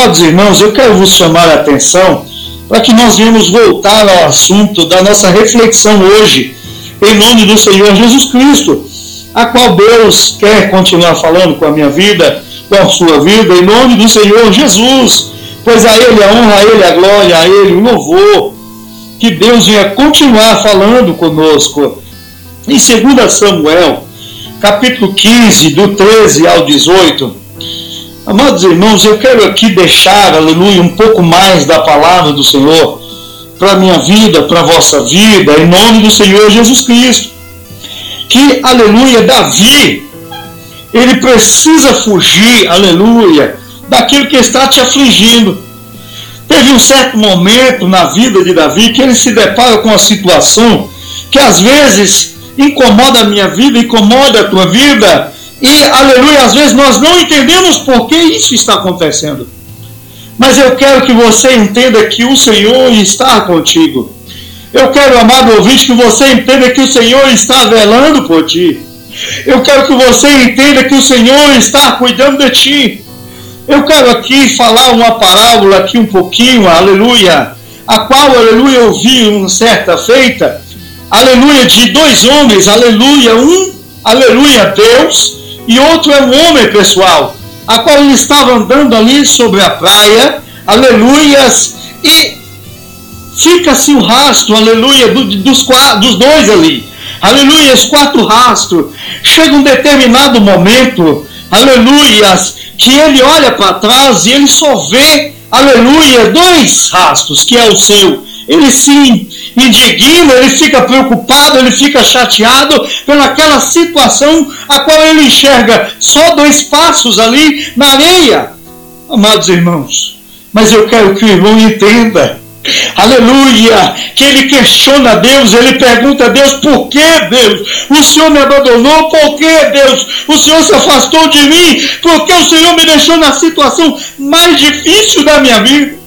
Amados irmãos, eu quero vos chamar a atenção para que nós venhamos voltar ao assunto da nossa reflexão hoje, em nome do Senhor Jesus Cristo, a qual Deus quer continuar falando com a minha vida, com a sua vida, em nome do Senhor Jesus, pois a Ele a honra, a Ele a glória, a Ele o louvor, que Deus venha continuar falando conosco. Em 2 Samuel, capítulo 15, do 13 ao 18, Amados irmãos, eu quero aqui deixar, aleluia, um pouco mais da palavra do Senhor para a minha vida, para a vossa vida, em nome do Senhor Jesus Cristo. Que, aleluia, Davi, ele precisa fugir, aleluia, daquilo que está te afligindo. Teve um certo momento na vida de Davi que ele se depara com uma situação que às vezes incomoda a minha vida, incomoda a tua vida, e, aleluia, às vezes nós não entendemos por que isso está acontecendo. Mas eu quero que você entenda que o Senhor está contigo. Eu quero, amado ouvinte, que você entenda que o Senhor está velando por ti. Eu quero que você entenda que o Senhor está cuidando de ti. Eu quero aqui falar uma parábola aqui um pouquinho, aleluia, a qual, aleluia, eu vi uma certa feita, aleluia, de dois homens, aleluia, um, aleluia, Deus, e outro é um homem pessoal, a qual ele estava andando ali sobre a praia, aleluias, e fica-se o rastro, aleluia, do, dos, dos dois ali, aleluia, os quatro rastros. Chega um determinado momento, aleluias, que ele olha para trás e ele só vê, aleluia, dois rastros, que é o seu. Ele se indigna, ele fica preocupado, ele fica chateado pelaquela situação a qual ele enxerga só dois passos ali na areia. Amados irmãos, mas eu quero que o irmão entenda. Aleluia! Que ele questiona Deus, ele pergunta a Deus: por que Deus? O Senhor me abandonou, por que Deus? O Senhor se afastou de mim, porque o Senhor me deixou na situação mais difícil da minha vida.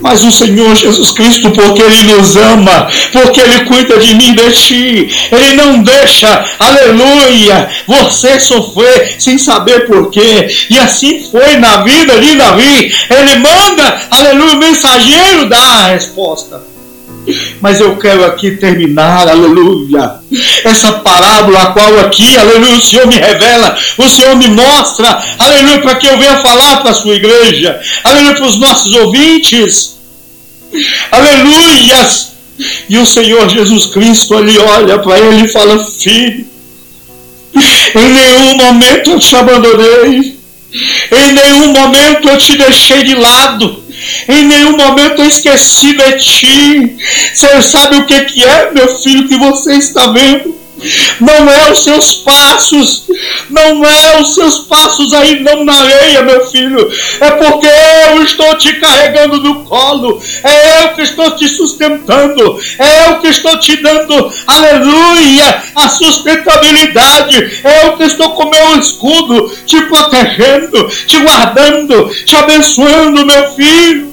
Mas o Senhor Jesus Cristo, porque Ele nos ama, porque Ele cuida de mim de ti, Ele não deixa, aleluia, você sofrer sem saber porquê. E assim foi na vida de Davi. Ele manda, aleluia, o mensageiro dá a resposta. Mas eu quero aqui terminar, aleluia. Essa parábola, a qual aqui, aleluia, o Senhor me revela, o Senhor me mostra, aleluia, para que eu venha falar para a sua igreja, aleluia, para os nossos ouvintes, aleluias. E o Senhor Jesus Cristo, ele olha para ele e fala: Filho, em nenhum momento eu te abandonei, em nenhum momento eu te deixei de lado. Em nenhum momento eu esqueci de ti. Você sabe o que, que é, meu filho, que você está vendo? não é os seus passos, não é os seus passos aí não na areia, meu filho, é porque eu estou te carregando no colo, é eu que estou te sustentando, é eu que estou te dando, aleluia, a sustentabilidade, é eu que estou com meu escudo, te protegendo, te guardando, te abençoando, meu filho.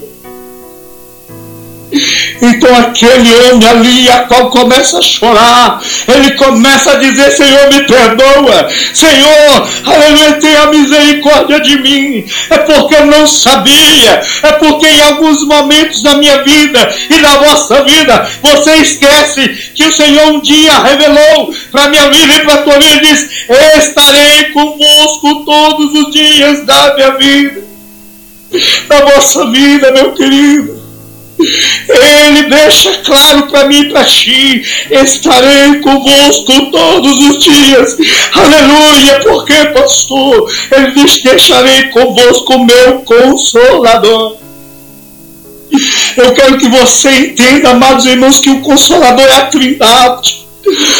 Então aquele homem ali, a qual começa a chorar, ele começa a dizer: Senhor, me perdoa, Senhor, aleluia, tenha misericórdia de mim. É porque eu não sabia, é porque em alguns momentos da minha vida e da vossa vida, você esquece que o Senhor um dia revelou para minha vida e para a tua vida disse: Estarei convosco todos os dias da minha vida, da vossa vida, meu querido. Ele deixa claro para mim e para ti: estarei convosco todos os dias. Aleluia, porque, pastor? Ele diz: deixarei convosco meu consolador. Eu quero que você entenda, amados irmãos, que o consolador é a trindade.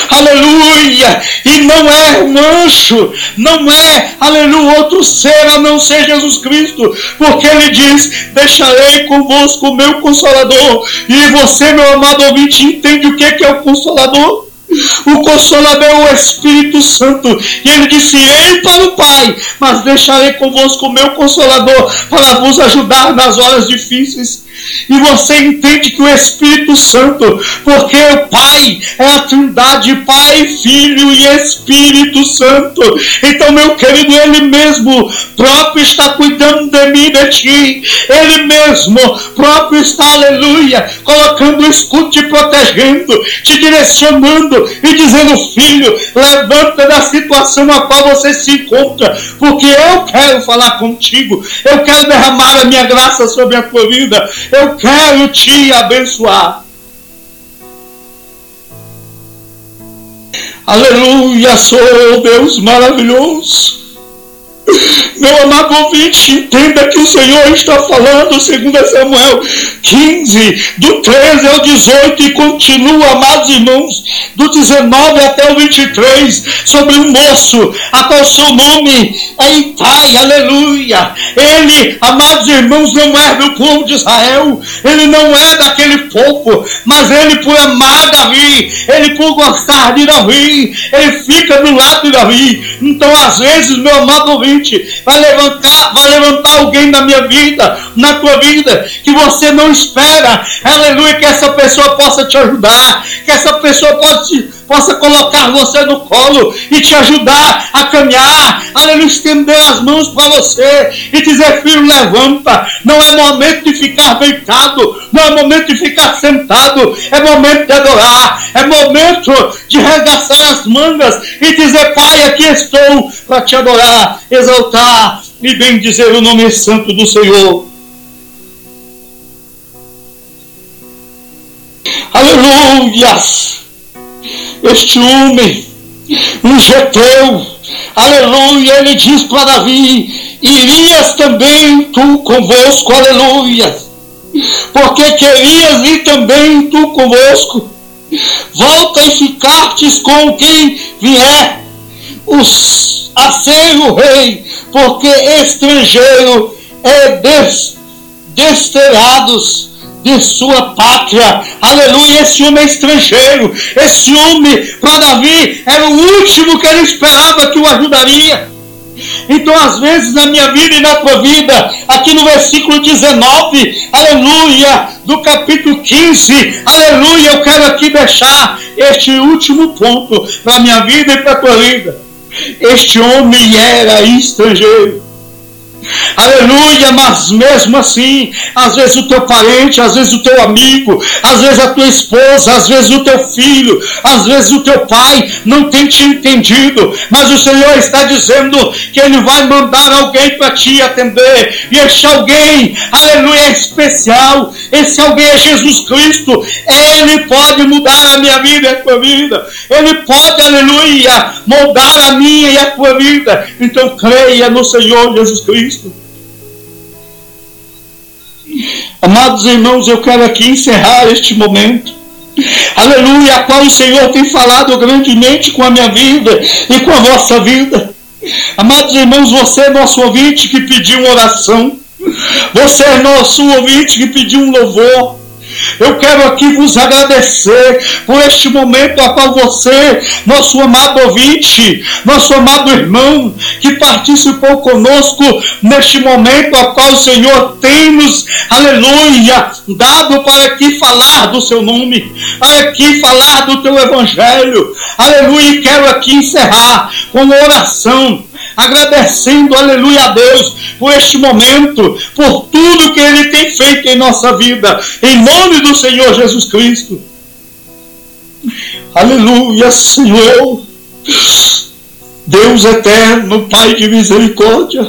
Aleluia! E não é um anjo, não é, aleluia, outro ser a não ser Jesus Cristo, porque ele diz: Deixarei convosco o meu consolador. E você, meu amado ouvinte, entende o que é o consolador? O consolador é o Espírito Santo. E ele disse: Ei para o Pai, mas deixarei convosco o meu consolador para vos ajudar nas horas difíceis. E você entende que o Espírito Santo, porque o Pai é a Trindade, Pai, Filho e Espírito Santo. Então, meu querido, Ele mesmo próprio está cuidando de mim, de ti. Ele mesmo próprio está, aleluia, colocando o escudo, te protegendo, te direcionando e dizendo, filho, levanta da situação a qual você se encontra, porque eu quero falar contigo, eu quero derramar a minha graça sobre a tua vida, eu quero te abençoar. Aleluia, sou Deus maravilhoso. Meu amado ouvinte, entenda que o Senhor está falando, segundo Samuel 15, do 13 ao 18, e continua, amados irmãos, do 19 até o 23, sobre um moço, a qual seu nome é Itai, aleluia. Ele, amados irmãos, não é do povo de Israel, ele não é daquele povo, mas ele, por amar Davi, ele, por gostar de Davi, ele fica do lado de Davi. Então, às vezes, meu amado ouvinte, vai levantar, vai levantar alguém na minha vida, na tua vida, que você não espera, aleluia, que essa pessoa possa te ajudar, que essa pessoa possa, possa colocar você no colo e te ajudar a caminhar, aleluia, estender as mãos para você e dizer, filho, levanta, não é momento de ficar deitado, não é momento de ficar sentado, é momento de adorar, é momento de regaçar as mangas e dizer, Pai, aqui estou para te adorar, exaltar e bem dizer o nome santo do Senhor. Aleluias! Este homem, um geteu, aleluia, ele diz para Davi: Irias também tu convosco, aleluia, porque querias ir também tu convosco. Volta e ficastes com quem vier os, a ser o rei, porque estrangeiro é des, desterrados de sua pátria. Aleluia, esse homem é estrangeiro. Esse homem, para Davi, era o último que ele esperava que o ajudaria. Então, às vezes, na minha vida e na tua vida, aqui no versículo 19, aleluia, do capítulo 15, aleluia, eu quero aqui deixar este último ponto para a minha vida e para a tua vida. Este homem era estrangeiro. Aleluia, mas mesmo assim, às vezes o teu parente, às vezes o teu amigo, às vezes a tua esposa, às vezes o teu filho, às vezes o teu pai não tem te entendido, mas o Senhor está dizendo que Ele vai mandar alguém para te atender, e este alguém, aleluia, é especial, esse alguém é Jesus Cristo, Ele pode mudar a minha vida e a tua vida, Ele pode, aleluia, moldar a minha e a tua vida, então creia no Senhor Jesus Cristo. Cristo. Amados irmãos, eu quero aqui encerrar este momento. Aleluia, a qual o Senhor tem falado grandemente com a minha vida e com a vossa vida. Amados irmãos, você é nosso ouvinte que pediu oração. Você é nosso ouvinte que pediu um louvor. Eu quero aqui vos agradecer por este momento a qual você, nosso amado ouvinte, nosso amado irmão, que participou conosco neste momento a qual o Senhor tem nos, aleluia, dado para aqui falar do seu nome, para aqui falar do teu evangelho, aleluia, e quero aqui encerrar com uma oração agradecendo, aleluia a Deus, por este momento, por tudo que Ele tem feito em nossa vida, em nome do Senhor Jesus Cristo. Aleluia, Senhor. Deus eterno, Pai de misericórdia.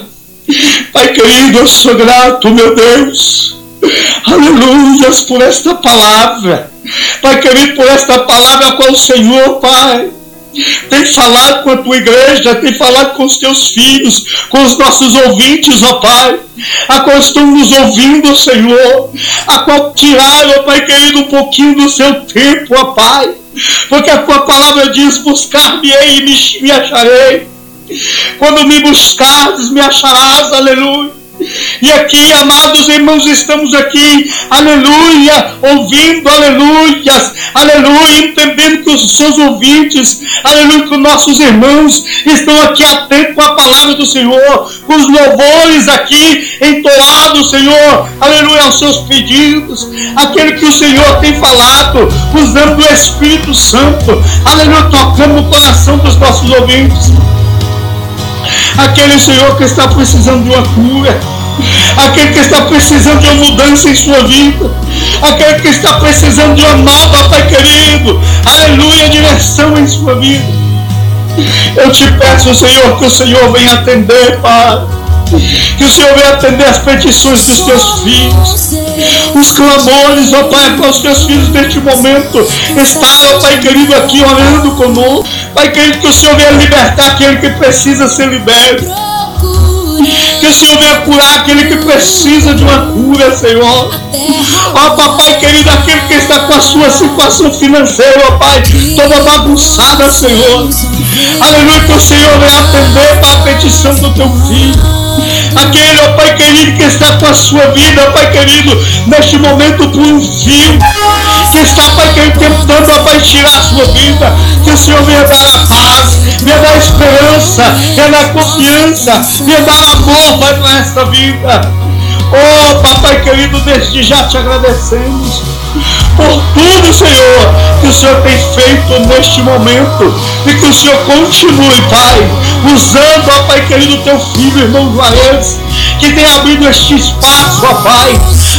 Pai querido, eu sou grato, meu Deus. Aleluias por esta palavra. Pai querido, por esta palavra com o Senhor, Pai tem falado com a tua igreja, tem falado com os teus filhos, com os nossos ouvintes, ó Pai, a qual estão nos ouvindo, Senhor, a qual tiraram, ó Pai querido, um pouquinho do seu tempo, ó Pai, porque a tua palavra diz: buscar-me-ei e me, me acharei. Quando me buscardes, me acharás, aleluia. E aqui, amados irmãos, estamos aqui, aleluia, ouvindo, aleluias, aleluia, entendendo que os seus ouvintes, aleluia, que os nossos irmãos estão aqui atentos com a palavra do Senhor, com os louvores aqui entoados, Senhor, aleluia, aos seus pedidos, aquele que o Senhor tem falado, usando o Espírito Santo, aleluia, tocando o coração dos nossos ouvintes aquele Senhor que está precisando de uma cura, aquele que está precisando de uma mudança em sua vida, aquele que está precisando de uma nova, Pai querido, aleluia, direção em sua vida. Eu te peço, Senhor, que o Senhor venha atender, Pai. Que o Senhor venha atender as petições dos teus filhos. Os clamores, ó Pai, para os teus filhos neste momento. Está, ó Pai querido, aqui orando conosco. Pai querido, que o Senhor venha libertar aquele que precisa ser liberto. Que o Senhor venha curar aquele que precisa de uma cura, Senhor. Ó papai querido, aquele que está com a sua situação financeira, ó Pai, toda bagunçada, Senhor. Aleluia, que o Senhor venha atender para a petição do teu filho. Aquele, ó Pai querido, que está com a sua vida, Pai querido, neste momento por um que está, Pai querido, tentando, ó Pai, tirar a sua vida, que o Senhor venha dar a paz, venha dar a esperança, venha dar a confiança, venha dar amor, Pai, para esta vida. Oh, papai querido, desde já te agradecemos por tudo, Senhor, que o Senhor tem feito neste momento. E que o Senhor continue, Pai, usando, ó Pai querido, teu filho, irmão Juarez, que tem abrido este espaço, ó Pai,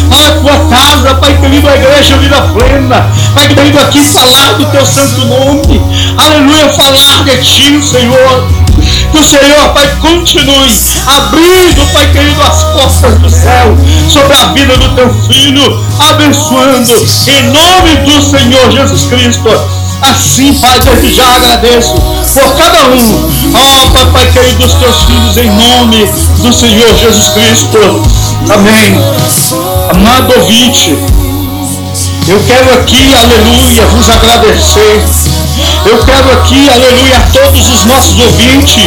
para a tua casa, Pai querido, a igreja Vida Plena, Pai querido, aqui falar do teu santo nome, aleluia, falar de ti, Senhor. Que o Senhor, Pai, continue abrindo, Pai querido, as portas do céu sobre a vida do teu filho, abençoando em nome do Senhor Jesus Cristo. Assim, Pai, desde já agradeço por cada um. Ó, oh, Pai, Pai querido, dos teus filhos, em nome do Senhor Jesus Cristo. Amém. Amado ouvinte, eu quero aqui, aleluia, vos agradecer. Eu quero aqui, aleluia, a todos os nossos ouvintes,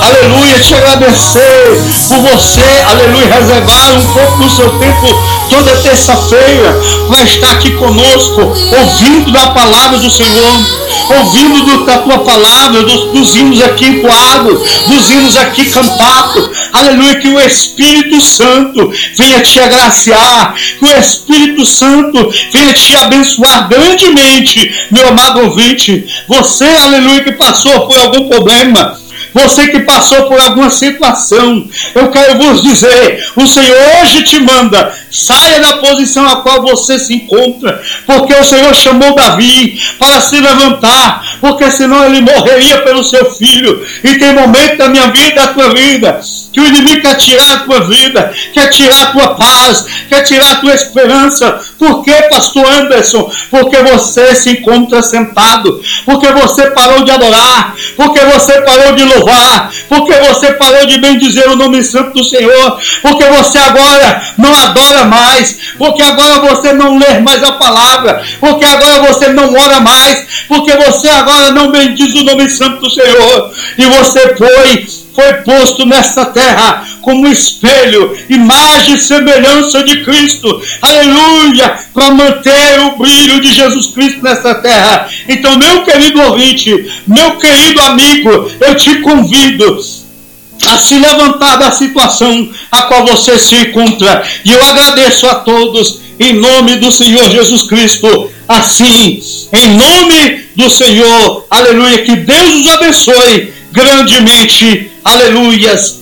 aleluia, te agradecer por você, aleluia, reservar um pouco do seu tempo toda terça-feira para estar aqui conosco, ouvindo da palavra do Senhor ouvindo do, da tua palavra, dos, dos hinos aqui entoados, dos hinos aqui cantados. Aleluia, que o Espírito Santo venha te agraciar, que o Espírito Santo venha te abençoar grandemente, meu amado ouvinte. Você, aleluia, que passou por algum problema, você que passou por alguma situação, eu quero vos dizer: o Senhor hoje te manda, saia da posição a qual você se encontra, porque o Senhor chamou Davi para se levantar, porque senão ele morreria pelo seu filho. E tem momento da minha vida, da tua vida, que o inimigo quer tirar a tua vida, quer tirar a tua paz, quer tirar a tua esperança. Por que, pastor Anderson? Porque você se encontra sentado, porque você parou de adorar, porque você parou de louvar, porque você parou de bendizer o nome santo do Senhor, porque você agora não adora mais, porque agora você não lê mais a palavra, porque agora você não ora mais, porque você agora não bendiz o nome santo do Senhor, e você foi foi posto nesta terra como espelho, imagem e semelhança de Cristo, aleluia, para manter o brilho de Jesus Cristo nessa terra. Então, meu querido ouvinte, meu querido amigo, eu te convido a se levantar da situação a qual você se encontra. E eu agradeço a todos em nome do Senhor Jesus Cristo. Assim, em nome do Senhor, aleluia, que Deus os abençoe grandemente. Aleluias.